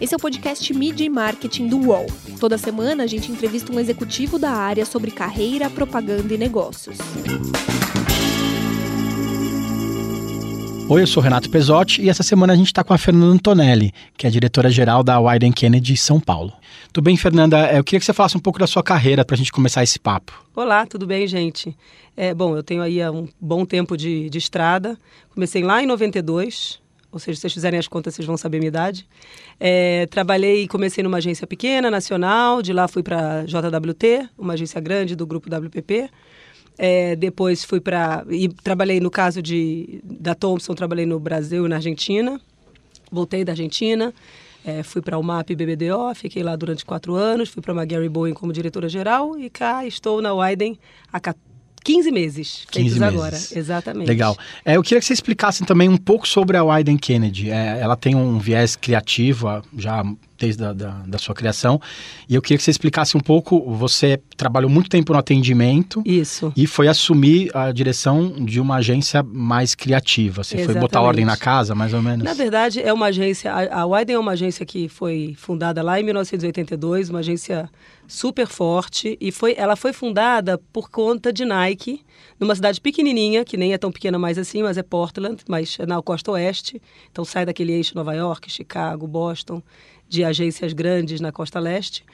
Esse é o podcast Media e Marketing do UOL. Toda semana a gente entrevista um executivo da área sobre carreira, propaganda e negócios. Oi, eu sou Renato Pesotti e essa semana a gente está com a Fernanda Antonelli, que é diretora-geral da Wyden Kennedy São Paulo. Tudo bem, Fernanda? Eu queria que você falasse um pouco da sua carreira para a gente começar esse papo. Olá, tudo bem, gente? É, bom, eu tenho aí um bom tempo de, de estrada. Comecei lá em 92, ou seja, se vocês fizerem as contas, vocês vão saber a minha idade. É, trabalhei, comecei numa agência pequena, nacional, de lá fui para JWT, uma agência grande do grupo WPP. É, depois fui para. E trabalhei, no caso de, da Thompson, trabalhei no Brasil e na Argentina. Voltei da Argentina. É, fui para o MAP BBDO, fiquei lá durante quatro anos. Fui para a McGarry Boeing como diretora-geral. E cá estou na Widen há 15 meses, 15 feitos meses. agora. Exatamente. Legal. É, eu queria que você explicasse também um pouco sobre a Widen Kennedy. É, ela tem um viés criativo já desde a, da, da sua criação. E eu queria que você explicasse um pouco. Você trabalhou muito tempo no atendimento. Isso. E foi assumir a direção de uma agência mais criativa. Você Exatamente. foi botar ordem na casa, mais ou menos? Na verdade, é uma agência. A, a Widen é uma agência que foi fundada lá em 1982, uma agência super forte. E foi, ela foi fundada por conta de Nike numa cidade pequenininha, que nem é tão pequena mais assim, mas é Portland, mas é na costa oeste. Então sai daquele eixo Nova York, Chicago, Boston de agências grandes na costa leste.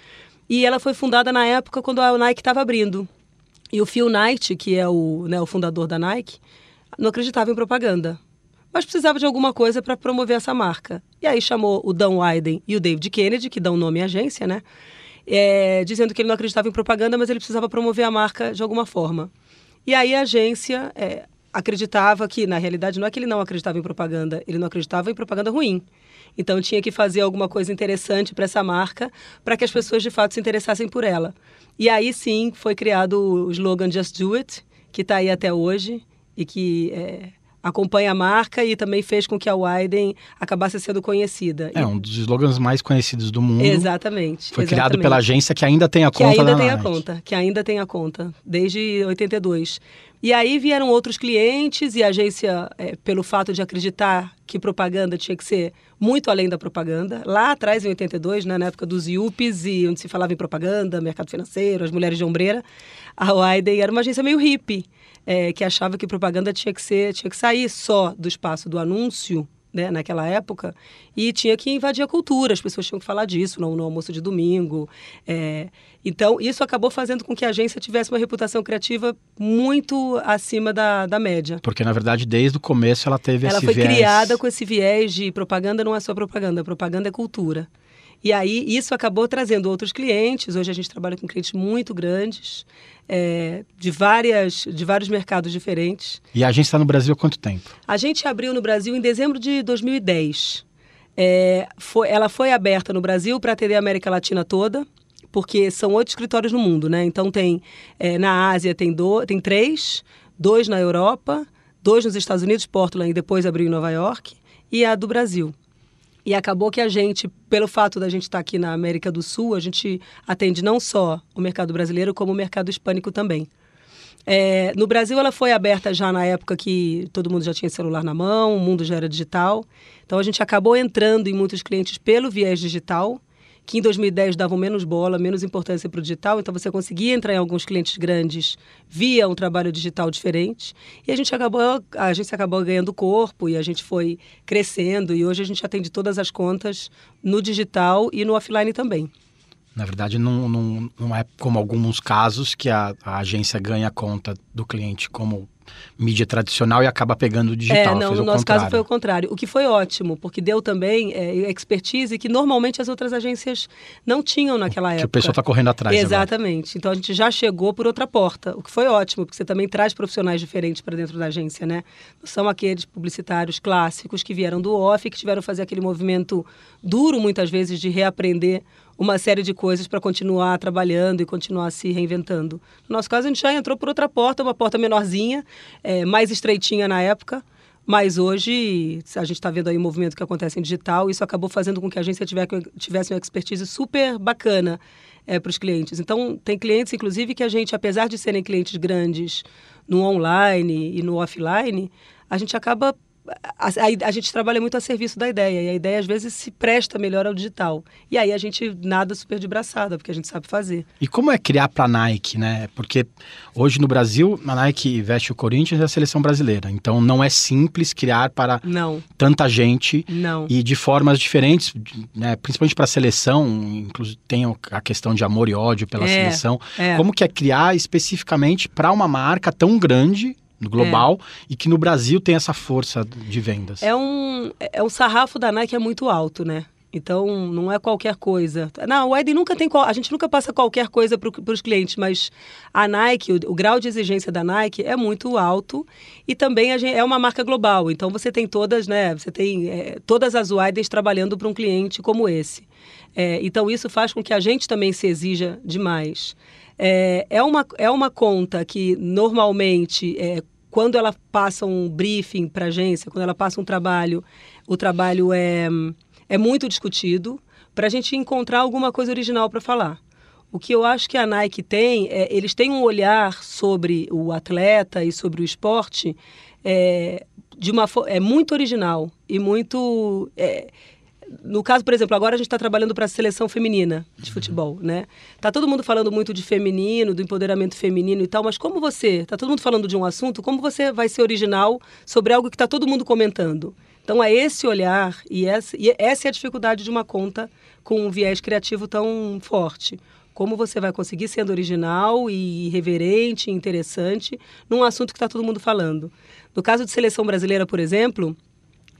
E ela foi fundada na época quando a Nike estava abrindo. E o Phil Knight, que é o, né, o fundador da Nike, não acreditava em propaganda. Mas precisava de alguma coisa para promover essa marca. E aí chamou o Dan Wyden e o David Kennedy, que dão nome à agência, né? É, dizendo que ele não acreditava em propaganda, mas ele precisava promover a marca de alguma forma. E aí a agência é, acreditava que, na realidade, não é que ele não acreditava em propaganda, ele não acreditava em propaganda ruim. Então tinha que fazer alguma coisa interessante para essa marca, para que as pessoas de fato se interessassem por ela. E aí sim foi criado o slogan Just Do It, que está aí até hoje e que é, acompanha a marca e também fez com que a Widen acabasse sendo conhecida. É um dos slogans mais conhecidos do mundo. Exatamente. Foi exatamente. criado pela agência que ainda tem a que conta. Que ainda tem a conta, que ainda tem a conta, desde 82. E aí vieram outros clientes e a agência, é, pelo fato de acreditar que propaganda tinha que ser muito além da propaganda, lá atrás, em 82, né, na época dos IUPs, e onde se falava em propaganda, mercado financeiro, as mulheres de ombreira, a Widen era uma agência meio hippie, é, que achava que propaganda tinha que, ser, tinha que sair só do espaço do anúncio né, naquela época, e tinha que invadir a cultura, as pessoas tinham que falar disso no, no almoço de domingo. É, então, isso acabou fazendo com que a agência tivesse uma reputação criativa muito acima da, da média. Porque, na verdade, desde o começo ela teve ela esse viés... Ela foi criada com esse viés de propaganda não é só propaganda, propaganda é cultura. E aí isso acabou trazendo outros clientes. Hoje a gente trabalha com clientes muito grandes, é, de, várias, de vários mercados diferentes. E a gente está no Brasil há quanto tempo? A gente abriu no Brasil em dezembro de 2010. É, foi, ela foi aberta no Brasil para atender a América Latina toda, porque são oito escritórios no mundo, né? Então tem é, na Ásia tem, do, tem três, dois na Europa, dois nos Estados Unidos, Portland, e depois abriu em Nova York, e a do Brasil. E acabou que a gente, pelo fato da gente estar aqui na América do Sul, a gente atende não só o mercado brasileiro, como o mercado hispânico também. É, no Brasil, ela foi aberta já na época que todo mundo já tinha celular na mão, o mundo já era digital. Então, a gente acabou entrando em muitos clientes pelo viés digital que em 2010 davam menos bola, menos importância para o digital, então você conseguia entrar em alguns clientes grandes via um trabalho digital diferente. E a gente acabou, a gente acabou ganhando corpo e a gente foi crescendo e hoje a gente atende todas as contas no digital e no offline também. Na verdade, não, não, não é como alguns casos que a, a agência ganha conta do cliente como mídia tradicional e acaba pegando o digital. É, não, no nosso caso foi o contrário. O que foi ótimo, porque deu também é, expertise que normalmente as outras agências não tinhão naquela época. Que o pessoal está correndo atrás. Exatamente. Agora. Então a gente já chegou por outra porta, o que foi ótimo, porque você também traz profissionais diferentes para dentro da agência, né? São aqueles publicitários clássicos que vieram do off, que tiveram que fazer aquele movimento duro muitas vezes de reaprender uma série de coisas para continuar trabalhando e continuar se reinventando. No nosso caso, a gente já entrou por outra porta, uma porta menorzinha, é, mais estreitinha na época, mas hoje a gente está vendo aí o movimento que acontece em digital, isso acabou fazendo com que a agência tivesse uma expertise super bacana é, para os clientes. Então, tem clientes, inclusive, que a gente, apesar de serem clientes grandes no online e no offline, a gente acaba a, a, a, gente trabalha muito a serviço da ideia, e a ideia às vezes se presta melhor ao digital. E aí a gente nada super de braçada, porque a gente sabe fazer. E como é criar para a Nike, né? Porque hoje no Brasil, a Nike veste o Corinthians e a seleção brasileira. Então não é simples criar para não. tanta gente não. e de formas diferentes, né? principalmente para a seleção, inclusive tem a questão de amor e ódio pela é, seleção. É. Como que é criar especificamente para uma marca tão grande no global é. e que no Brasil tem essa força de vendas. É um, é um sarrafo da Nike é muito alto, né? Então, não é qualquer coisa. Não, o Aiden nunca tem. A gente nunca passa qualquer coisa para os clientes, mas a Nike, o, o, grau de exigência da Nike é muito alto e também gente, é uma marca global. Então, você tem todas, né? Você tem é, todas as Aidens trabalhando para um cliente como esse. É, então, isso faz com que a gente também se exija demais. É, é, uma, é uma conta que normalmente, é, quando ela passa um briefing para agência, quando ela passa um trabalho, o trabalho é, é muito discutido para a gente encontrar alguma coisa original para falar. O que eu acho que a Nike tem, é, eles têm um olhar sobre o atleta e sobre o esporte é, de uma é muito original e muito é, no caso, por exemplo, agora a gente está trabalhando para a seleção feminina de futebol, né? Tá todo mundo falando muito de feminino, do empoderamento feminino e tal, mas como você, tá todo mundo falando de um assunto, como você vai ser original sobre algo que está todo mundo comentando? Então é esse olhar e essa, e essa é a dificuldade de uma conta com um viés criativo tão forte. Como você vai conseguir sendo original e irreverente, interessante, num assunto que está todo mundo falando? No caso de seleção brasileira, por exemplo,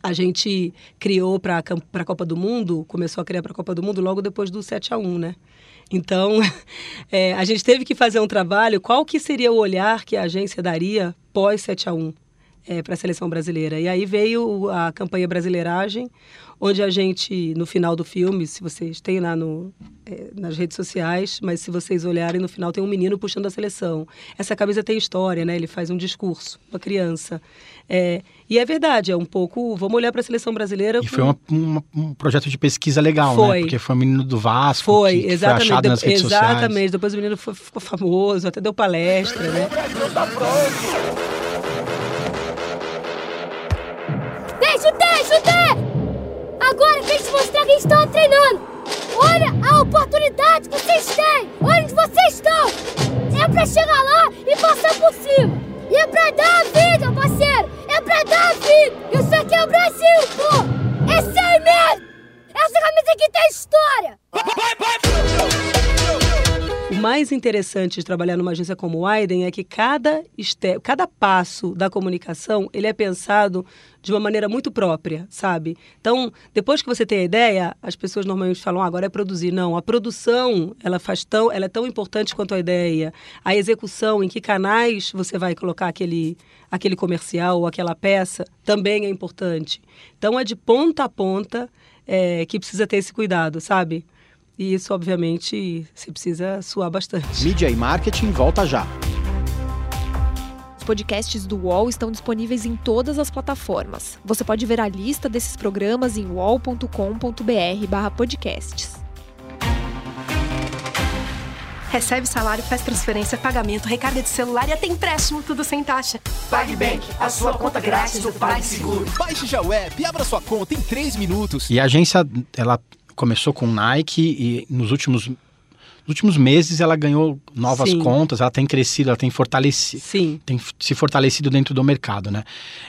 a gente criou para a Copa do Mundo, começou a criar para a Copa do Mundo logo depois do 7 a 1 né? Então, é, a gente teve que fazer um trabalho, qual que seria o olhar que a agência daria pós 7 a 1 é, para a seleção brasileira. E aí veio a campanha Brasileiragem, onde a gente, no final do filme, se vocês têm lá no, é, nas redes sociais, mas se vocês olharem, no final tem um menino puxando a seleção. Essa camisa tem história, né? Ele faz um discurso, uma criança. É, e é verdade, é um pouco. Vamos olhar para a seleção brasileira. E foi uma, uma, um projeto de pesquisa legal, né? foi. né? Porque foi um menino do Vasco. Foi, que, exatamente. Que foi achado nas redes exatamente. Sociais. Depois o menino foi, ficou famoso, até deu palestra, né? Vem, está treinando! Olha a oportunidade que vocês têm! Olha onde vocês estão! É pra chegar lá e passar por cima! E é pra dar a vida, parceiro! É pra dar a vida! Isso aqui é o Brasil, pô! É sem medo! Essa camisa aqui tem história! Vai, vai, vai. O mais interessante de trabalhar numa agência como o Aiden é que cada, este... cada passo da comunicação ele é pensado de uma maneira muito própria, sabe? Então, depois que você tem a ideia, as pessoas normalmente falam, ah, agora é produzir. Não, a produção, ela faz tão, ela é tão importante quanto a ideia. A execução, em que canais você vai colocar aquele, aquele comercial ou aquela peça, também é importante. Então, é de ponta a ponta é, que precisa ter esse cuidado, sabe? E isso, obviamente, você precisa suar bastante. Mídia e marketing volta já. Os podcasts do UOL estão disponíveis em todas as plataformas. Você pode ver a lista desses programas em uol.com.br/podcasts. Recebe salário, faz transferência, pagamento, recarga de celular e até empréstimo, tudo sem taxa. PagBank, a sua conta grátis do PagSeguro. Baixe já o app e abra sua conta em 3 minutos. E a agência, ela começou com Nike e nos últimos nos últimos meses ela ganhou novas Sim. contas, ela tem crescido, ela tem fortalecido, Sim. tem se fortalecido dentro do mercado, né?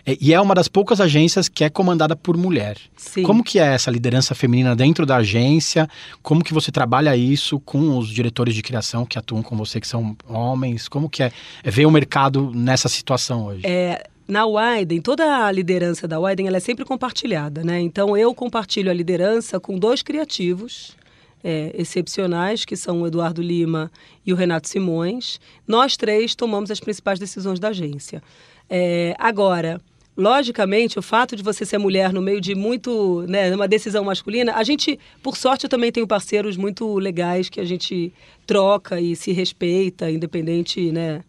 E é uma das poucas agências que é comandada por mulher. Sim. Como que é essa liderança feminina dentro da agência? Como que você trabalha isso com os diretores de criação que atuam com você, que são homens? Como que é, é ver o mercado nessa situação hoje? É, na Widen, toda a liderança da Widen ela é sempre compartilhada, né? Então eu compartilho a liderança com dois criativos é, excepcionais, que são o Eduardo Lima e o Renato Simões. Nós três tomamos as principais decisões da agência. É, agora, logicamente, o fato de você ser mulher no meio de muito, né, uma decisão masculina, a gente, por sorte, também tenho parceiros muito legais que a gente troca e se respeita, independente, né,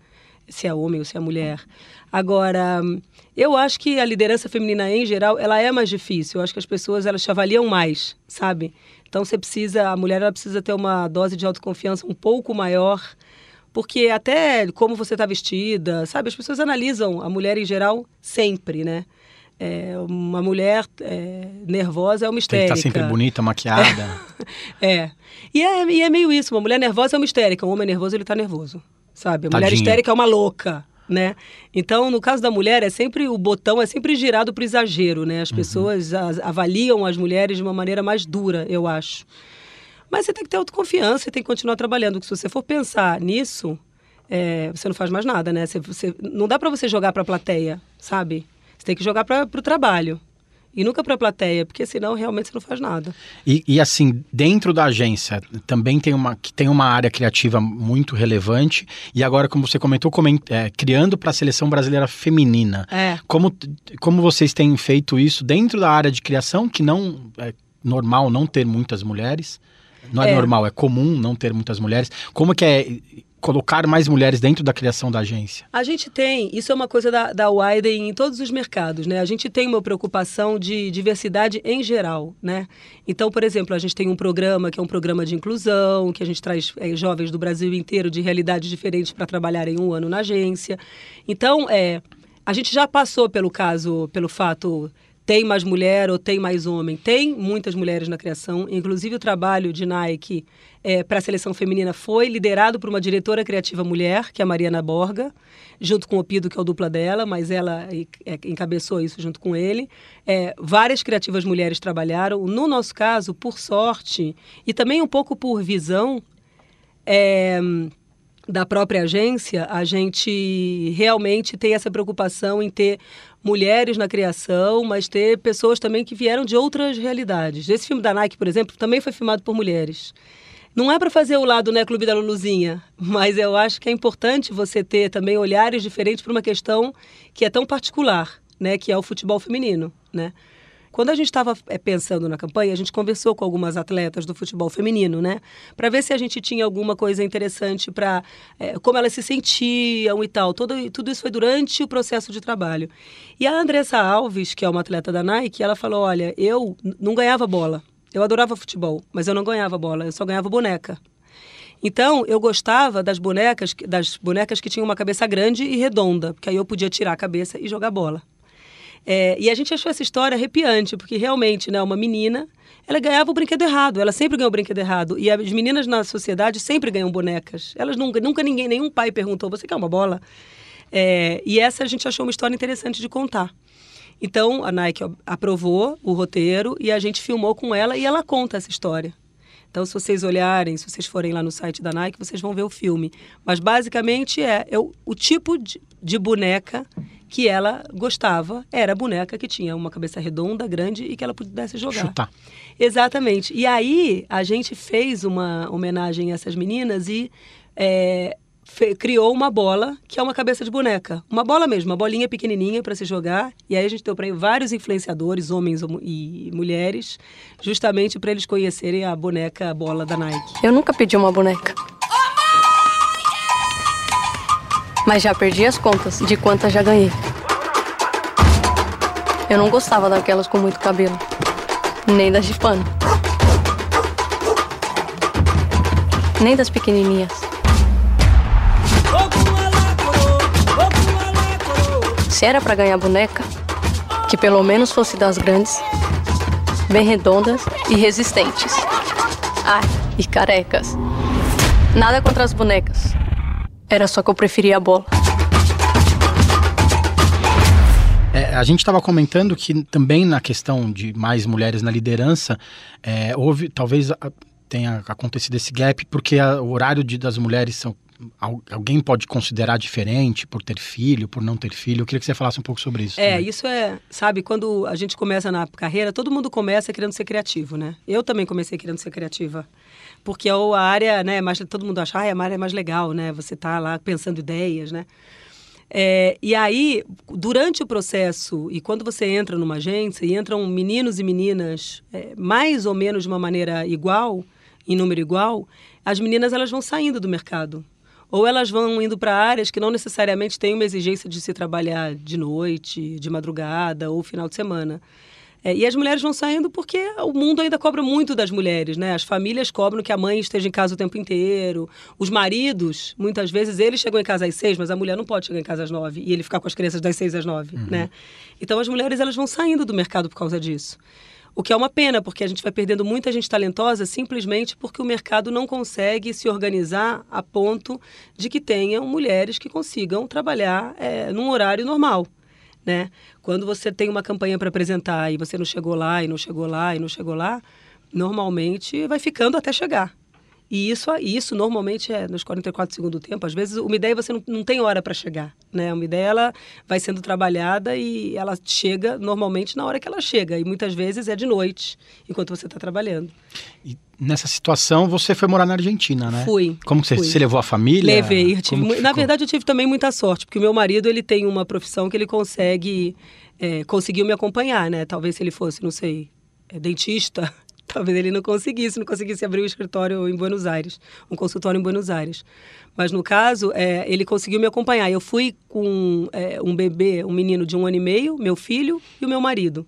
se é homem ou se é mulher. Agora, eu acho que a liderança feminina em geral, ela é mais difícil. Eu acho que as pessoas elas te avaliam mais, sabe? Então você precisa, a mulher ela precisa ter uma dose de autoconfiança um pouco maior, porque até como você está vestida, sabe? As pessoas analisam a mulher em geral sempre, né? É, uma mulher é, nervosa é uma histérica. Tem que estar sempre bonita, maquiada. é. E, é. e é meio isso. Uma mulher nervosa é uma histérica. Um homem nervoso, ele está nervoso. Sabe? A mulher Tadinha. histérica é uma louca. Né? Então, no caso da mulher, é sempre o botão é sempre girado para o exagero, né? As pessoas a- avaliam as mulheres de uma maneira mais dura, eu acho. Mas você tem que ter autoconfiança e tem que continuar trabalhando. Porque se você for pensar nisso, é, você não faz mais nada, né? Você, você- não dá para você jogar para a plateia, sabe? Você tem que jogar para o trabalho. E nunca para a plateia, porque senão realmente você não faz nada. E, e, assim, dentro da agência também tem uma, que tem uma área criativa muito relevante. E agora, como você comentou, comen- é, criando para a seleção brasileira feminina. É. Como, como vocês têm feito isso dentro da área de criação, que não é normal não ter muitas mulheres? Não é, É. normal, é comum não ter muitas mulheres. Como que é colocar mais mulheres dentro da criação da agência? A gente tem, isso é uma coisa da, da Widen em todos os mercados, né? A gente tem uma preocupação de diversidade em geral, né? Então, por exemplo, a gente tem um programa que é um programa de inclusão, que a gente traz eh, jovens do Brasil inteiro de realidades diferentes para trabalharem um ano na agência. Então, é, a gente já passou pelo caso, pelo fato tem mais mulher ou tem mais homem. Tem muitas mulheres na criação, inclusive o trabalho de Nike para a seleção feminina foi liderado por uma diretora criativa mulher, que é a Mariana Borga, junto com o Pido, que é o dupla dela, mas ela é, encabeçou isso junto com ele. É, várias criativas mulheres trabalharam. No nosso caso, por sorte, e também um pouco por visão, é, da própria agência, a gente realmente tem essa preocupação em ter mulheres na criação, mas ter pessoas também que vieram de outras realidades. Esse filme da Nike, por exemplo, também foi filmado por mulheres. Não é para fazer o lado, né, Clube da Luluzinha, mas eu acho que é importante você ter também olhares diferentes para uma questão que é tão particular, né, que é o futebol feminino, né? Quando a gente estava é, pensando na campanha, a gente conversou com algumas atletas do futebol feminino, né? Para ver se a gente tinha alguma coisa interessante para é, como elas se sentiam e tal. Todo, tudo isso foi durante o processo de trabalho. E a Andressa Alves, que é uma atleta da Nike, ela falou: Olha, eu não ganhava bola. Eu adorava futebol, mas eu não ganhava bola, eu só ganhava boneca. Então, eu gostava das bonecas, das bonecas que tinham uma cabeça grande e redonda, porque aí eu podia tirar a cabeça e jogar bola. É, e a gente achou essa história arrepiante, porque realmente, né, uma menina, ela ganhava o brinquedo errado, ela sempre ganhou o brinquedo errado. E as meninas na sociedade sempre ganham bonecas. Elas nunca, nunca ninguém, nenhum pai perguntou, você quer uma bola? É, e essa a gente achou uma história interessante de contar. Então, a Nike aprovou o roteiro e a gente filmou com ela e ela conta essa história. Então, se vocês olharem, se vocês forem lá no site da Nike, vocês vão ver o filme. Mas, basicamente, é, é o, o tipo de, de boneca que ela gostava era a boneca que tinha uma cabeça redonda, grande e que ela pudesse jogar. Chutar. Exatamente. E aí a gente fez uma homenagem a essas meninas e é, criou uma bola que é uma cabeça de boneca. Uma bola mesmo, uma bolinha pequenininha para se jogar. E aí a gente deu para vários influenciadores, homens e mulheres, justamente para eles conhecerem a boneca a bola da Nike. Eu nunca pedi uma boneca. Mas já perdi as contas de quantas já ganhei. Eu não gostava daquelas com muito cabelo, nem das de pano, nem das pequenininhas. Se era pra ganhar boneca, que pelo menos fosse das grandes, bem redondas e resistentes. Ah, e carecas. Nada contra as bonecas. Era só que eu preferia a bola. É, a gente estava comentando que também na questão de mais mulheres na liderança, é, houve, talvez tenha acontecido esse gap, porque a- o horário de, das mulheres são. al- Alguém pode considerar diferente por ter filho, por não ter filho. Eu queria que você falasse um pouco sobre isso. É, também. isso é, sabe, quando a gente começa na carreira, todo mundo começa querendo ser criativo, né? Eu também comecei querendo ser criativa. Porque é a área, né, mais, todo mundo acha, ah, a área é mais legal, né? Você tá lá pensando ideias, né? É, e aí, durante o processo, e quando você entra numa agência e entram meninos e meninas é, mais ou menos de uma maneira igual, em número igual, as meninas elas vão saindo do mercado. Ou elas vão indo para áreas que não necessariamente têm uma exigência de se trabalhar de noite, de madrugada ou final de semana. É, e as mulheres vão saindo porque o mundo ainda cobra muito das mulheres, né? As famílias cobram que a mãe esteja em casa o tempo inteiro. Os maridos, muitas vezes, eles chegam em casa às seis, mas a mulher não pode chegar em casa às nove e ele ficar com as crianças das seis às nove, uhum. né? Então as mulheres elas vão saindo do mercado por causa disso. O que é uma pena, porque a gente vai perdendo muita gente talentosa simplesmente porque o mercado não consegue se organizar a ponto de que tenham mulheres que consigam trabalhar é, num horário normal. Né? Quando você tem uma campanha para apresentar e você não chegou lá e não chegou lá e não chegou lá, normalmente vai ficando até chegar. E isso, isso normalmente é nos 44 segundos do tempo. Às vezes, uma ideia você não, não tem hora para chegar. Né? Uma ideia ela vai sendo trabalhada e ela chega normalmente na hora que ela chega. E muitas vezes é de noite, enquanto você está trabalhando. E nessa situação, você foi morar na Argentina, né? Fui. Como você, fui. você levou a família? Levei. Tive, na verdade, eu tive também muita sorte, porque o meu marido ele tem uma profissão que ele consegue. É, conseguiu me acompanhar, né? Talvez se ele fosse, não sei, é, dentista Talvez ele não conseguisse, não conseguisse abrir um escritório em Buenos Aires, um consultório em Buenos Aires. Mas no caso, é, ele conseguiu me acompanhar. Eu fui com é, um bebê, um menino de um ano e meio, meu filho e o meu marido.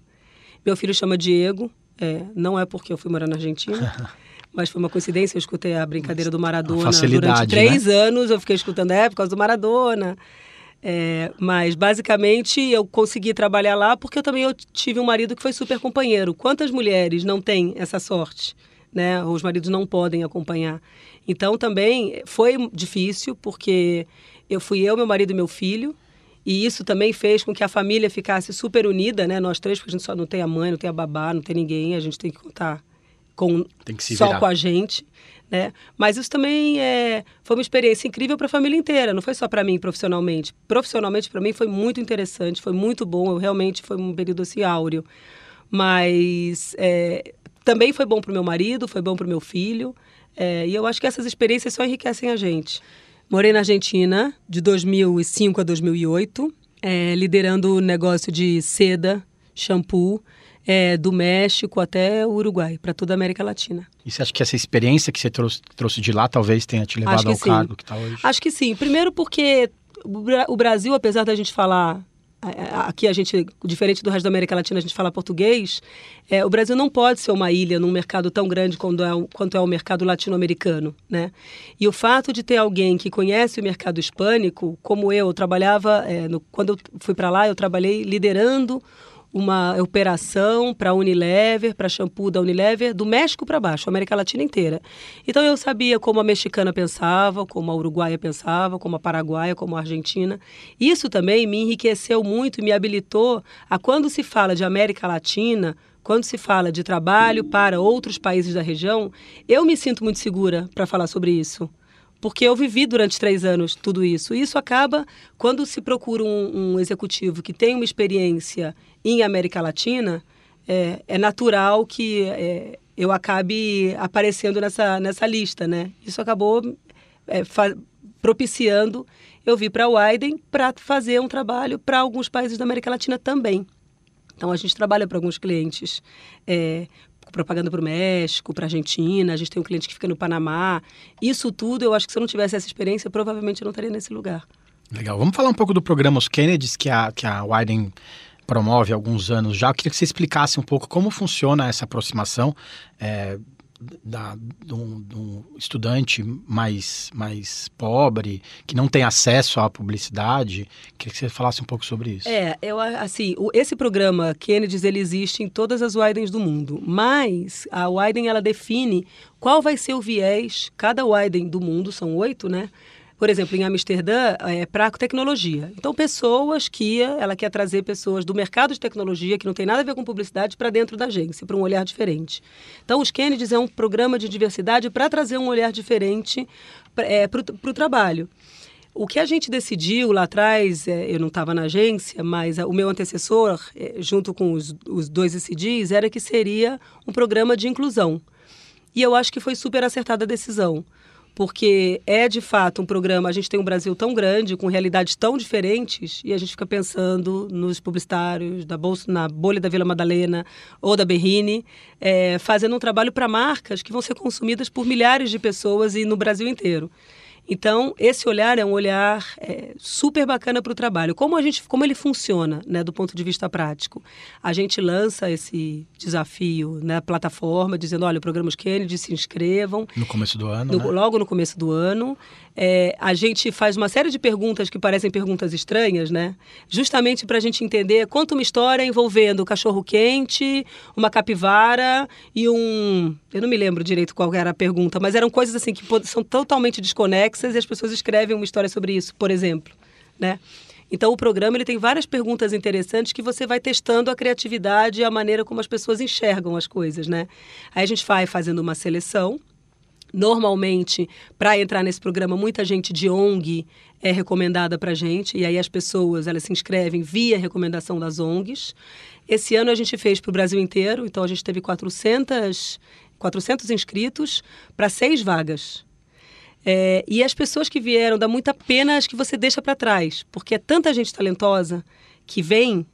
Meu filho chama Diego, é, não é porque eu fui morar na Argentina. mas foi uma coincidência, eu escutei a brincadeira do Maradona durante três né? anos, eu fiquei escutando é por causa do Maradona. É, mas basicamente eu consegui trabalhar lá porque eu também eu tive um marido que foi super companheiro. Quantas mulheres não têm essa sorte? Né? Os maridos não podem acompanhar. Então também foi difícil porque eu fui eu, meu marido e meu filho. E isso também fez com que a família ficasse super unida, né? Nós três, porque a gente só não tem a mãe, não tem a babá, não tem ninguém, a gente tem que contar com só virar. com a gente. Né? Mas isso também é, foi uma experiência incrível para a família inteira, não foi só para mim profissionalmente. Profissionalmente, para mim, foi muito interessante, foi muito bom, eu realmente foi um período assim áureo. Mas é, também foi bom para o meu marido, foi bom para o meu filho, é, e eu acho que essas experiências só enriquecem a gente. Morei na Argentina de 2005 a 2008, é, liderando o negócio de seda, shampoo, é, do México até o Uruguai, para toda a América Latina. E você acha que essa experiência que você trouxe, trouxe de lá talvez tenha te levado ao sim. cargo que está hoje? Acho que sim. Primeiro porque o Brasil, apesar da gente falar aqui a gente, diferente do resto da América Latina, a gente fala português, é, o Brasil não pode ser uma ilha num mercado tão grande quanto é, quanto é o mercado latino-americano, né? E o fato de ter alguém que conhece o mercado hispânico, como eu, eu trabalhava, é, no, quando eu fui para lá, eu trabalhei liderando uma operação para Unilever, para shampoo da Unilever, do México para baixo, América Latina inteira. Então eu sabia como a mexicana pensava, como a uruguaia pensava, como a paraguaia, como a argentina. Isso também me enriqueceu muito e me habilitou a quando se fala de América Latina, quando se fala de trabalho para outros países da região, eu me sinto muito segura para falar sobre isso porque eu vivi durante três anos tudo isso. E isso acaba, quando se procura um, um executivo que tem uma experiência em América Latina, é, é natural que é, eu acabe aparecendo nessa, nessa lista, né? Isso acabou é, propiciando eu vir para o Widen para fazer um trabalho para alguns países da América Latina também. Então, a gente trabalha para alguns clientes é, propaganda para o México, para a Argentina, a gente tem um cliente que fica no Panamá. Isso tudo, eu acho que se eu não tivesse essa experiência, provavelmente eu não estaria nesse lugar. Legal. Vamos falar um pouco do programa Os Kennedys, que a, que a Widen promove há alguns anos já. Eu queria que você explicasse um pouco como funciona essa aproximação. É, da, de, um, de um estudante mais, mais pobre, que não tem acesso à publicidade. Queria que você falasse um pouco sobre isso. É, eu, assim, o, esse programa Kennedy, ele existe em todas as Widens do mundo, mas a Widen, ela define qual vai ser o viés, cada Widen do mundo, são oito, né? Por exemplo, em Amsterdã, é para tecnologia. Então, pessoas que ela quer trazer pessoas do mercado de tecnologia, que não tem nada a ver com publicidade, para dentro da agência, para um olhar diferente. Então, os Kennedys é um programa de diversidade para trazer um olhar diferente é, para o trabalho. O que a gente decidiu lá atrás, é, eu não estava na agência, mas o meu antecessor, é, junto com os, os dois ICDs, era que seria um programa de inclusão. E eu acho que foi super acertada a decisão porque é de fato um programa. A gente tem um Brasil tão grande, com realidades tão diferentes, e a gente fica pensando nos publicitários da bolsa, na bolha da Vila Madalena ou da Berrine, é, fazendo um trabalho para marcas que vão ser consumidas por milhares de pessoas e no Brasil inteiro. Então, esse olhar é um olhar é, super bacana para o trabalho. Como a gente, como ele funciona, né, do ponto de vista prático? A gente lança esse desafio na plataforma, dizendo, olha, o programa Kennedy, se inscrevam. No começo do ano, no, né? Logo no começo do ano. É, a gente faz uma série de perguntas que parecem perguntas estranhas, né? Justamente para a gente entender, conta uma história envolvendo cachorro quente, uma capivara e um... Eu não me lembro direito qual era a pergunta, mas eram coisas assim que são totalmente desconexas e as pessoas escrevem uma história sobre isso, por exemplo, né? Então o programa ele tem várias perguntas interessantes que você vai testando a criatividade e a maneira como as pessoas enxergam as coisas, né? Aí a gente vai fazendo uma seleção Normalmente, para entrar nesse programa, muita gente de ONG é recomendada para a gente, e aí as pessoas elas se inscrevem via recomendação das ONGs. Esse ano a gente fez para o Brasil inteiro, então a gente teve 400, 400 inscritos para seis vagas. É, e as pessoas que vieram, dá muita pena as que você deixa para trás, porque é tanta gente talentosa que vem,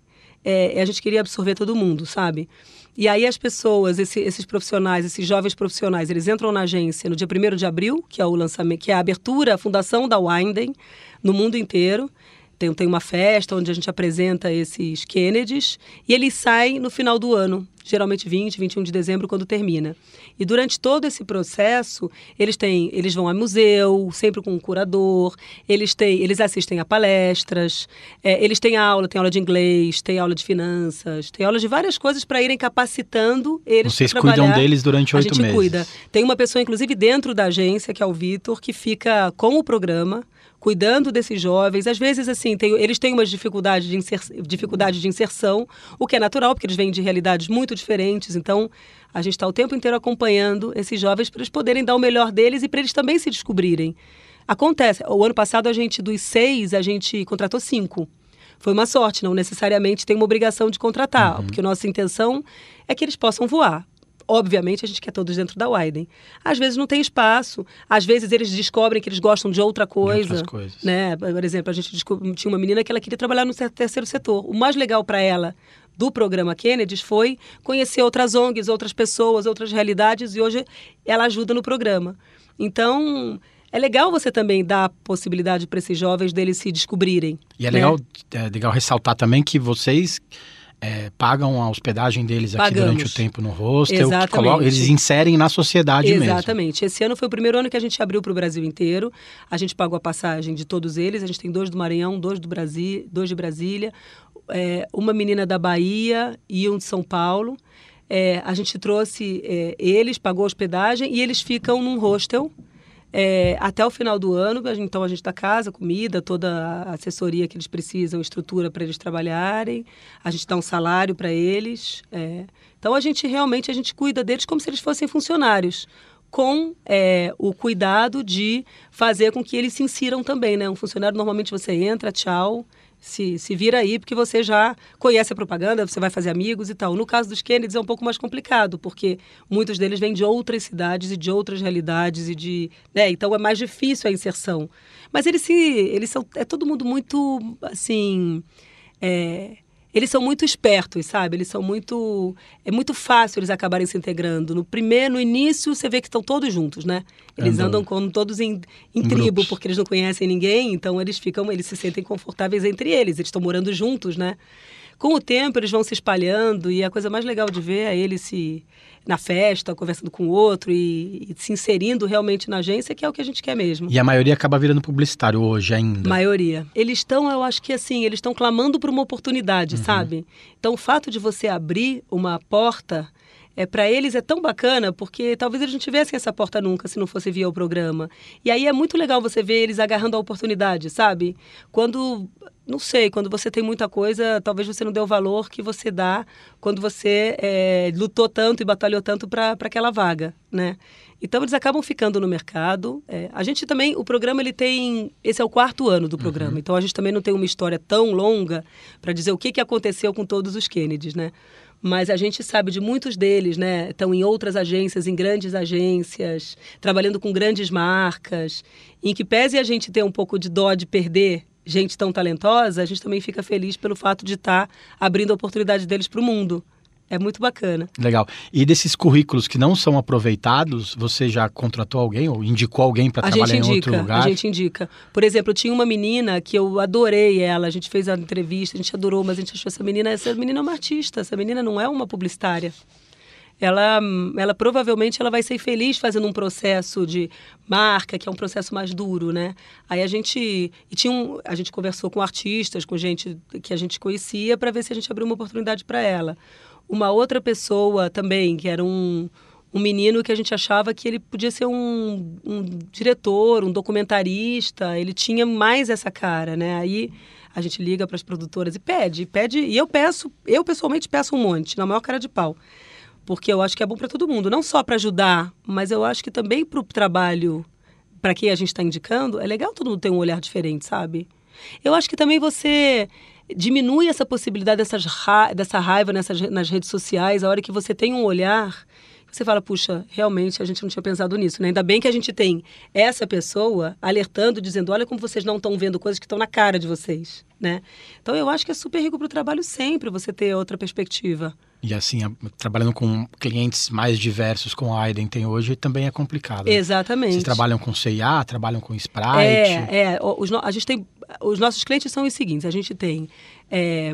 é, a gente queria absorver todo mundo, sabe? E aí as pessoas, esse, esses profissionais, esses jovens profissionais, eles entram na agência no dia 1 de abril, que é o lançamento, que é a abertura, a fundação da Winden no mundo inteiro. Tem, tem uma festa onde a gente apresenta esses Kennedys e eles saem no final do ano, geralmente 20, 21 de dezembro, quando termina. E durante todo esse processo, eles têm, eles vão ao museu, sempre com um curador, eles têm, eles assistem a palestras, é, eles têm aula, tem aula de inglês, tem aula de finanças, tem aula de várias coisas para irem capacitando eles. Vocês cuidam deles durante oito meses? A gente cuida. Tem uma pessoa, inclusive, dentro da agência, que é o Vitor, que fica com o programa cuidando desses jovens. Às vezes, assim, tem, eles têm umas dificuldades de, inser, dificuldade de inserção, o que é natural, porque eles vêm de realidades muito diferentes. Então, a gente está o tempo inteiro acompanhando esses jovens para eles poderem dar o melhor deles e para eles também se descobrirem. Acontece. O ano passado, a gente, dos seis, a gente contratou cinco foi uma sorte, não necessariamente tem uma obrigação de contratar, uhum. porque nossa intenção é que eles possam voar. Obviamente, a gente quer todos dentro da Widen. Às vezes não tem espaço, às vezes eles descobrem que eles gostam de outra coisa. De. Né? Por exemplo, a gente tinha uma menina que ela queria trabalhar no terceiro setor. O mais legal para ela do programa Kennedy foi conhecer outras ONGs, outras pessoas, outras realidades, e hoje ela ajuda no programa. Então, é legal você também dar a possibilidade para esses jovens deles se descobrirem. E é legal, né? é legal ressaltar também que vocês é, pagam a hospedagem deles aqui Pagamos. durante o tempo no hostel, colocam, eles inserem na sociedade Exatamente. mesmo. Exatamente. Esse ano foi o primeiro ano que a gente abriu para o Brasil inteiro. A gente pagou a passagem de todos eles. A gente tem dois do Maranhão, dois do Brasil, dois de Brasília, é, uma menina da Bahia e um de São Paulo. É, a gente trouxe é, eles, pagou a hospedagem e eles ficam num hostel é, até o final do ano, então a gente dá casa, comida, toda a assessoria que eles precisam, estrutura para eles trabalharem, a gente dá um salário para eles. É. Então a gente realmente a gente cuida deles como se eles fossem funcionários com é, o cuidado de fazer com que eles se insiram também, né? Um funcionário normalmente você entra, tchau, se, se vira aí, porque você já conhece a propaganda, você vai fazer amigos e tal. No caso dos Kennedys é um pouco mais complicado, porque muitos deles vêm de outras cidades e de outras realidades e de, né, então é mais difícil a inserção. Mas eles se, eles são, é todo mundo muito, assim, é, eles são muito espertos, sabe? Eles são muito. É muito fácil eles acabarem se integrando. No primeiro, no início, você vê que estão todos juntos, né? Eles andam, andam como todos em, em, tribo, grupos. porque eles não conhecem ninguém, então eles ficam, eles se sentem confortáveis entre eles, eles estão morando juntos, né? Com o tempo, eles vão se espalhando e a coisa mais legal de ver é eles se na festa, conversando com o outro e, e, se inserindo realmente na agência, que é o que a gente quer mesmo. E a maioria acaba virando publicitário hoje ainda. Maioria. Eles estão, eu acho que assim, eles estão clamando por uma oportunidade, uhum. sabe? Então, o fato de você abrir uma porta é, para eles é tão bacana porque talvez eles não tivessem essa porta nunca se não fosse via o programa. E aí é muito legal você ver eles agarrando a oportunidade, sabe? Quando, não sei, quando você tem muita coisa, talvez você não dê o valor que você dá quando você é, lutou tanto e batalhou tanto para aquela vaga, né? Então eles acabam ficando no mercado. É, a gente também, o programa ele tem, esse é o quarto ano do programa. Uhum. Então a gente também não tem uma história tão longa para dizer o que, que aconteceu com todos os Kennedys, né? Mas a gente sabe de muitos deles, né? Estão em outras agências, em grandes agências, trabalhando com grandes marcas. Em que pese a gente ter um pouco de dó de perder gente tão talentosa, a gente também fica feliz pelo fato de estar tá abrindo a oportunidade deles para o mundo. É muito bacana. Legal. E desses currículos que não são aproveitados, você já contratou alguém ou indicou alguém para trabalhar indica, em outro lugar? A gente indica. Por exemplo, tinha uma menina que eu adorei ela, a gente fez a entrevista, a gente adorou, mas a gente achou essa menina, essa menina é uma artista, essa menina não é uma publicitária ela, ela provavelmente ela vai ser feliz fazendo um processo de marca, que é um processo mais duro, né? Aí a gente e tinha um, a gente conversou com artistas, com gente que a gente conhecia para ver se a gente abriu uma oportunidade para ela. Uma outra pessoa também, que era um, um menino que a gente achava que ele podia ser um, um diretor, um documentarista, ele tinha mais essa cara, né? Aí a gente liga para as produtoras e pede, pede, e eu peço, eu pessoalmente peço um monte, na maior cara de pau porque eu acho que é bom para todo mundo, não só para ajudar, mas eu acho que também para o trabalho, para quem a gente está indicando, é legal todo mundo ter um olhar diferente, sabe? Eu acho que também você diminui essa possibilidade dessas ra dessa raiva nessas, nas redes sociais, a hora que você tem um olhar você fala, puxa, realmente a gente não tinha pensado nisso, né? Ainda bem que a gente tem essa pessoa alertando, dizendo, olha como vocês não estão vendo coisas que estão na cara de vocês, né? Então eu acho que é super rico para o trabalho sempre você ter outra perspectiva. E assim, trabalhando com clientes mais diversos como a Aiden tem hoje, também é complicado. Né? Exatamente. Vocês trabalham com CIA, trabalham com Sprite? É, é. A gente tem, os nossos clientes são os seguintes, a gente tem, é,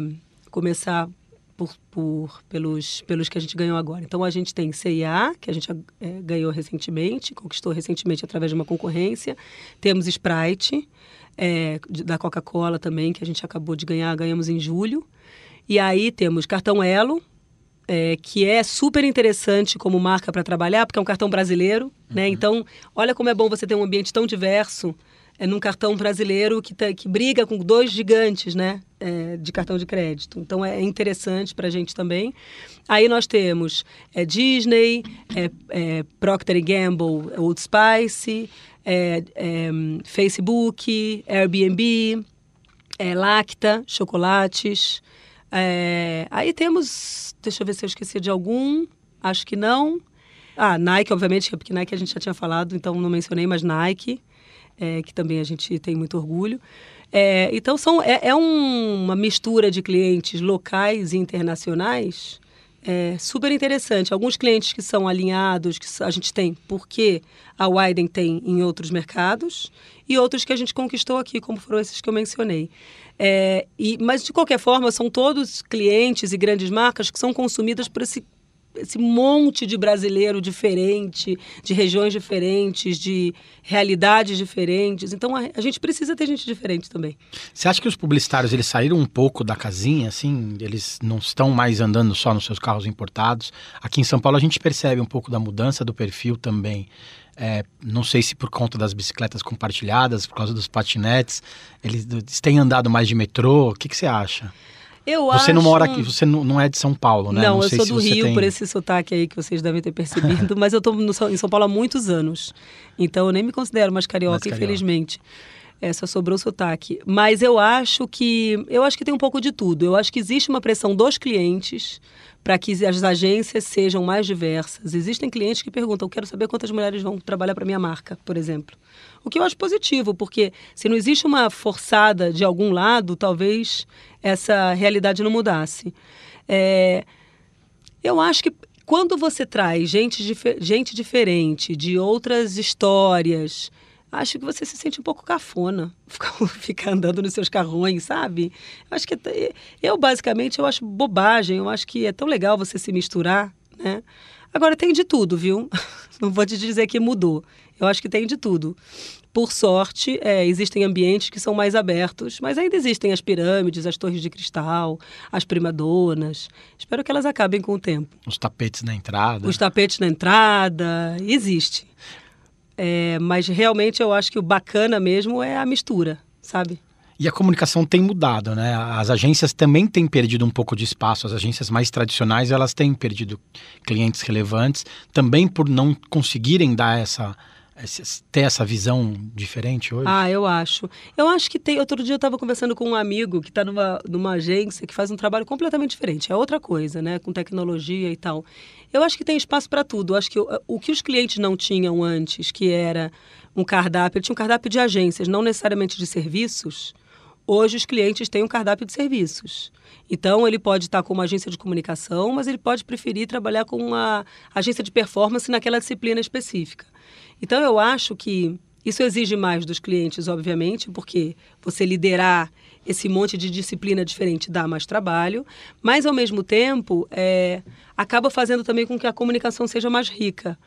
começar por, por, pelos, pelos que a gente ganhou agora. Então, a gente tem CIA, que a gente é, ganhou recentemente, conquistou recentemente através de uma concorrência. Temos Sprite, é, da Coca-Cola também, que a gente acabou de ganhar, ganhamos em julho. E aí temos cartão Elo, é, que é super interessante como marca para trabalhar, porque é um cartão brasileiro, né? uhum. né? Então, olha como é bom você ter um ambiente tão diverso é num cartão brasileiro que, tá, que briga com dois gigantes né, é, de cartão de crédito. Então é interessante para a gente também. Aí nós temos é, Disney, é, é Procter Gamble, Old Spice, é, é, Facebook, Airbnb, Lacta, chocolates. aí temos, deixa eu ver se eu esqueci de algum, acho que não. Ah, Nike, obviamente, porque Nike a gente já tinha falado, então não mencionei, mas Nike é, que também a gente tem muito orgulho. É, então, são, é, é um, uma mistura de clientes locais e internacionais é, super interessante. Alguns clientes que são alinhados, que a gente tem porque a Widen tem em outros mercados, e outros que a gente conquistou aqui, como foram esses que eu mencionei. É, e, mas, de qualquer forma, são todos clientes e grandes marcas que são consumidas por esse esse monte de brasileiro diferente, de regiões diferentes, de realidades diferentes. Então a, a, gente precisa ter gente diferente também. Você acha que os publicitários eles saíram um pouco da casinha, assim? Eles não estão mais andando só nos seus carros importados? Aqui em São Paulo a gente percebe um pouco da mudança do perfil também. É, não sei se por conta das bicicletas compartilhadas, por causa dos patinetes, eles, eles têm andado mais de metrô. O que, que você acha? Eu você acho... não mora aqui, você não, é de São Paulo, né? Não, não eu sou do Rio, tem... por esse sotaque aí que vocês devem ter percebido, mas eu estou em São Paulo há muitos anos. Então eu nem me considero mais carioca, mais carioca. infelizmente. Só sobrou o sotaque. Mas eu acho que eu acho que tem um pouco de tudo. Eu acho que existe uma pressão dos clientes para que as agências sejam mais diversas. Existem clientes que perguntam: quero saber quantas mulheres vão trabalhar para minha marca, por exemplo. O que eu acho positivo, porque se não existe uma forçada de algum lado, talvez essa realidade não mudasse. É, eu acho que quando você traz gente, gente diferente, de outras histórias, acho que você se sente um pouco cafona ficar andando nos seus carrões, sabe? Eu acho que eu basicamente eu acho bobagem, eu acho que é tão legal você se misturar, né? Agora tem de tudo, viu? Não vou te dizer que mudou. Eu acho que tem de tudo. Por sorte, é, existem ambientes que são mais abertos, mas ainda existem as pirâmides, as torres de cristal, as primadonas. Espero que elas acabem com o tempo. Os tapetes na entrada. Os tapetes na entrada, existe. É, mas realmente eu acho que o bacana mesmo é a mistura, sabe? E a comunicação tem mudado, né? As agências também têm perdido um pouco de espaço. As agências mais tradicionais, elas têm perdido clientes relevantes, também por não conseguirem dar essa ter essa visão diferente hoje? Ah, eu acho. Eu acho que tem. Outro dia eu estava conversando com um amigo que está numa, numa agência que faz um trabalho completamente diferente. É outra coisa, né? Com tecnologia e tal. Eu acho que tem espaço para tudo. Eu acho que o, o que os clientes não tinham antes, que era um cardápio, tinha um cardápio de agências, não necessariamente de serviços. Hoje os clientes têm um cardápio de serviços. Então ele pode estar com uma agência de comunicação, mas ele pode preferir trabalhar com uma agência de performance naquela disciplina específica. Então eu acho que isso exige mais dos clientes, obviamente, porque você liderar esse monte de disciplina diferente dá mais trabalho, mas ao mesmo tempo é, acaba fazendo também com que a comunicação seja mais rica.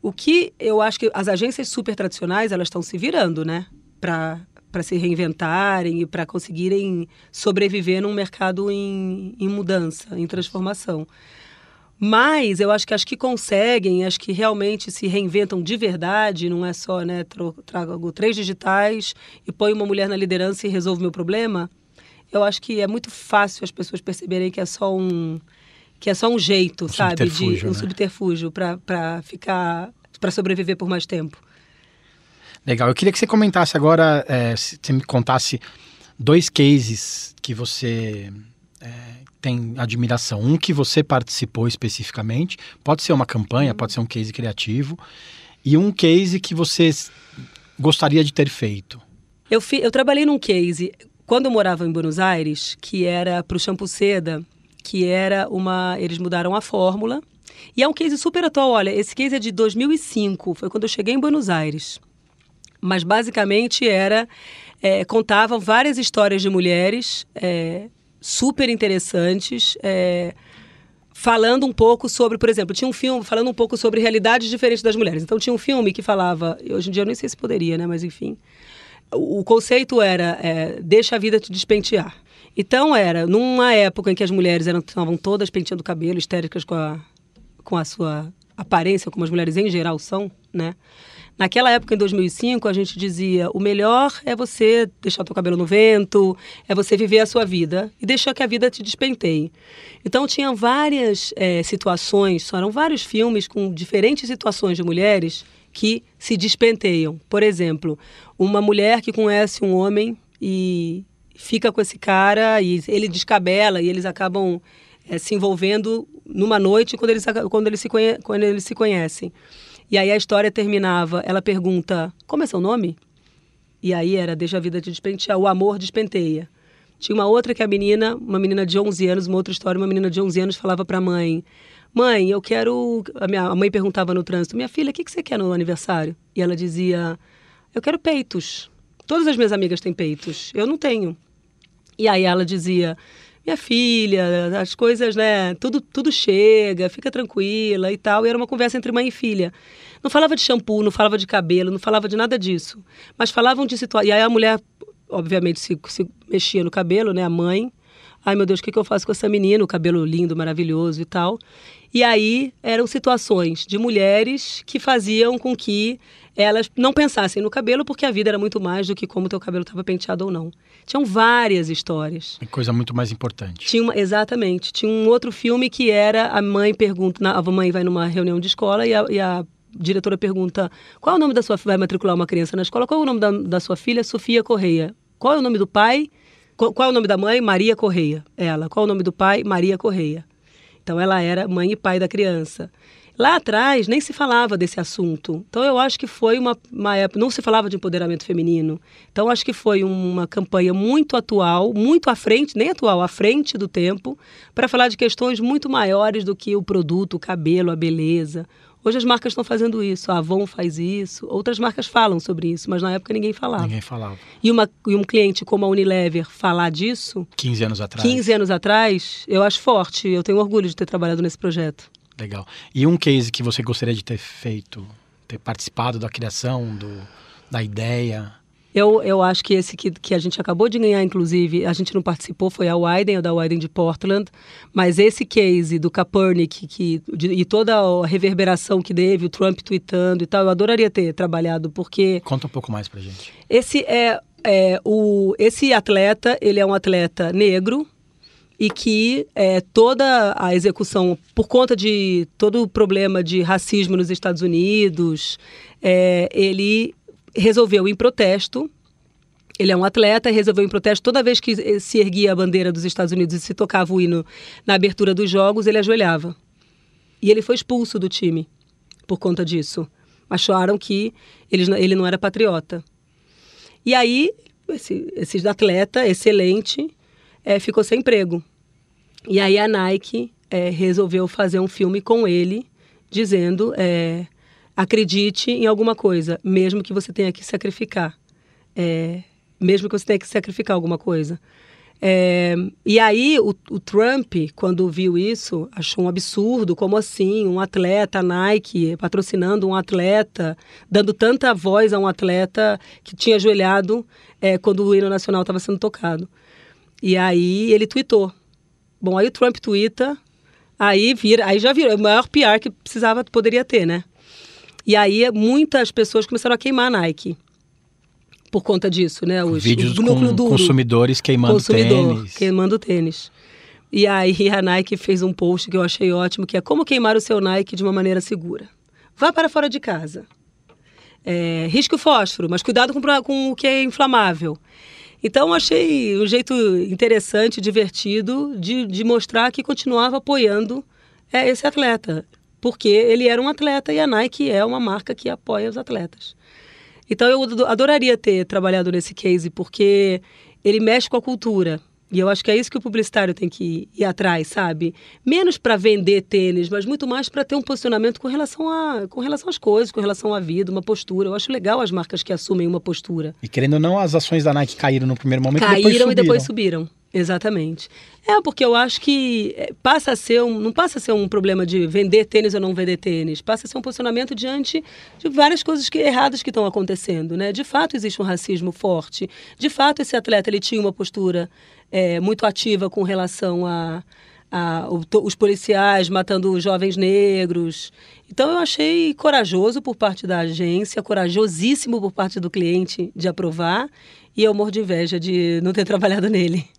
O que eu acho que as agências super tradicionais elas estão se virando, né, para para se reinventarem e para conseguirem sobreviver num mercado em, em mudança, em transformação. Mas eu acho que as que conseguem, as que realmente se reinventam de verdade, não é só, né, trago três digitais e põe uma mulher na liderança e resolve meu problema. Eu acho que é muito fácil as pessoas perceberem que é só um que é só um jeito, um sabe, de um né? subterfúgio para ficar para sobreviver por mais tempo. Legal. Eu queria que você comentasse agora, é, se você me contasse dois cases que você é, tem admiração. Um que você participou especificamente, pode ser uma campanha, pode ser um case criativo, e um case que você gostaria de ter feito. Eu, fi, eu trabalhei num case quando eu morava em Buenos Aires, que era para o Shampoo Seda, que era uma. Eles mudaram a fórmula. E é um case super atual. Olha, esse case é de 2005, foi quando eu cheguei em Buenos Aires. Mas basicamente era. É, contavam várias histórias de mulheres é, super interessantes. É, falando um pouco sobre, por exemplo, tinha um filme falando um pouco sobre realidades diferentes das mulheres. Então tinha um filme que falava, hoje em dia eu nem sei se poderia, né? Mas enfim, o, conceito era é, deixa a vida te despentear. Então era numa época em que as mulheres eram estavam todas penteando o cabelo, histéricas com a com a sua aparência, como as mulheres em geral são, né? Naquela época, em 2005, a gente dizia: o melhor é você deixar o teu cabelo no vento, é você viver a sua vida e deixar que a vida te despenteie. Então, tinham várias é, situações, eram vários filmes com diferentes situações de mulheres que se despenteiam. Por exemplo, uma mulher que conhece um homem e fica com esse cara e ele descabela e eles acabam é, se envolvendo numa noite quando eles, quando, eles se conhe, quando eles se conhecem. E aí a história terminava, ela pergunta, como é seu nome? E aí era, deixa a vida te despentear, o amor despenteia. Tinha uma outra que a menina, uma menina de 11 anos, uma outra história, uma menina de 11 anos falava para a mãe, mãe, eu quero... A, minha, a mãe perguntava no trânsito, minha filha, o que, que você quer no aniversário? E ela dizia, eu quero peitos. Todas as minhas amigas têm peitos, eu não tenho. E aí ela dizia, minha filha, as coisas, né? Tudo, tudo chega, fica tranquila e tal. E era uma conversa entre mãe e filha. Não falava de shampoo, não falava de cabelo, não falava de nada disso. Mas falavam de situação. E aí a mulher, obviamente, se, se mexia no cabelo, né? A mãe. Ai, meu Deus, o que, que eu faço com essa menina? O cabelo lindo, maravilhoso e tal. E aí eram situações de mulheres que faziam com que elas não pensassem no cabelo, porque a vida era muito mais do que como o teu cabelo estava penteado ou não. Tinham várias histórias. É coisa muito mais importante. Tinha uma, exatamente. Tinha um outro filme que era a mãe pergunta, a mãe vai numa reunião de escola e a, e a diretora pergunta qual é o nome da sua vai matricular uma criança na escola, qual é o nome da, da sua filha? Sofia Correia. Qual é o nome do pai? Qual, qual é o nome da mãe? Maria Correia. Ela. Qual é o nome do pai? Maria Correia. Então ela era mãe e pai da criança. Lá atrás nem se falava desse assunto. Então eu acho que foi uma, uma época, não se falava de empoderamento feminino. Então acho que foi uma campanha muito atual, muito à frente, nem atual, à frente do tempo, para falar de questões muito maiores do que o produto, o cabelo, a beleza. Hoje as marcas estão fazendo isso, a Avon faz isso, outras marcas falam sobre isso, mas na época ninguém falava. Ninguém falava. E, uma, e um cliente como a Unilever falar disso. 15 anos atrás. 15 anos atrás, eu acho forte. Eu tenho orgulho de ter trabalhado nesse projeto. Legal. E um case que você gostaria de ter feito, ter participado da criação, do, da ideia? Eu, eu acho que esse que, que a gente acabou de ganhar, inclusive, a gente não participou, foi a Wyden, o da Wyden de Portland, mas esse case do Kaepernick que, de, e toda a reverberação que teve, o Trump tweetando e tal, eu adoraria ter trabalhado, porque... Conta um pouco mais pra gente. Esse é, é o, esse atleta, ele é um atleta negro, e que é, toda a execução, por conta de todo o problema de racismo nos Estados Unidos, é, ele resolveu em protesto. Ele é um atleta, resolveu em protesto. Toda vez que se erguia a bandeira dos Estados Unidos e se tocava o hino na abertura dos jogos, ele ajoelhava. E ele foi expulso do time por conta disso. Acharam que ele, ele não era patriota. E aí esse, esse atleta excelente é, ficou sem emprego. E aí a Nike é, resolveu fazer um filme com ele, dizendo: é, acredite em alguma coisa, mesmo que você tenha que sacrificar. É, mesmo que você tenha que sacrificar alguma coisa. É, e aí o, o, Trump, quando viu isso, achou um absurdo, como assim, um atleta, Nike, patrocinando um atleta, dando tanta voz a um atleta que tinha ajoelhado é, quando o hino nacional estava sendo tocado. E aí ele tweetou. Bom, aí o Trump twitta, aí aí já virou, é o maior PR que precisava, poderia ter, né? E aí muitas pessoas começaram a queimar a Nike por conta disso, né? Os, Vídeos com duro, consumidores queimando consumidor, tênis. queimando tênis. E aí a Nike fez um post que eu achei ótimo, que é como queimar o seu Nike de uma maneira segura. Vá para fora de casa. É, risque o fósforo, mas cuidado com, com o que é inflamável. Então, achei um jeito interessante, divertido, de, de mostrar que continuava apoiando é, esse atleta. Porque ele era um atleta e a Nike é uma marca que apoia os atletas. Então eu adoraria ter trabalhado nesse case, porque ele mexe com a cultura. E eu acho que é isso que o publicitário tem que ir atrás, sabe? Menos para vender tênis, mas muito mais para ter um posicionamento com relação, a, com relação às coisas, com relação à vida, uma postura. Eu acho legal as marcas que assumem uma postura. E querendo ou não, as ações da Nike caíram no primeiro momento caíram e depois subiram. e depois subiram. Exatamente. É, porque eu acho que é, passa a ser um, não passa a ser um problema de vender tênis ou não vender tênis, passa a ser um posicionamento diante de várias coisas que, erradas que estão acontecendo, né? De fato existe um racismo forte, de fato esse atleta ele tinha uma postura é, muito ativa com relação a, a os policiais matando jovens negros. Então eu achei corajoso por parte da agência, corajosíssimo por parte do cliente de aprovar e eu morro de inveja de não ter trabalhado nele.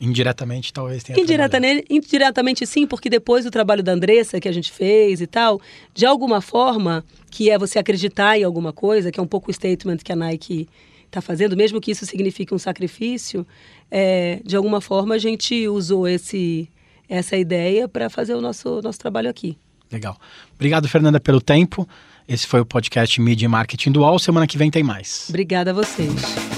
Indiretamente, talvez tenha Indiretamente, indiretamente sim, porque depois do trabalho da Andressa que a gente fez e tal, de alguma forma, que é você acreditar em alguma coisa, que é um pouco o statement que a Nike está fazendo, mesmo que isso signifique um sacrifício, é, de alguma forma a gente usou esse, essa ideia para fazer o nosso, nosso trabalho aqui. Legal. Obrigado, Fernanda, pelo tempo. Esse foi o podcast Media Marketing Dual. Semana que vem tem mais. Obrigada a vocês.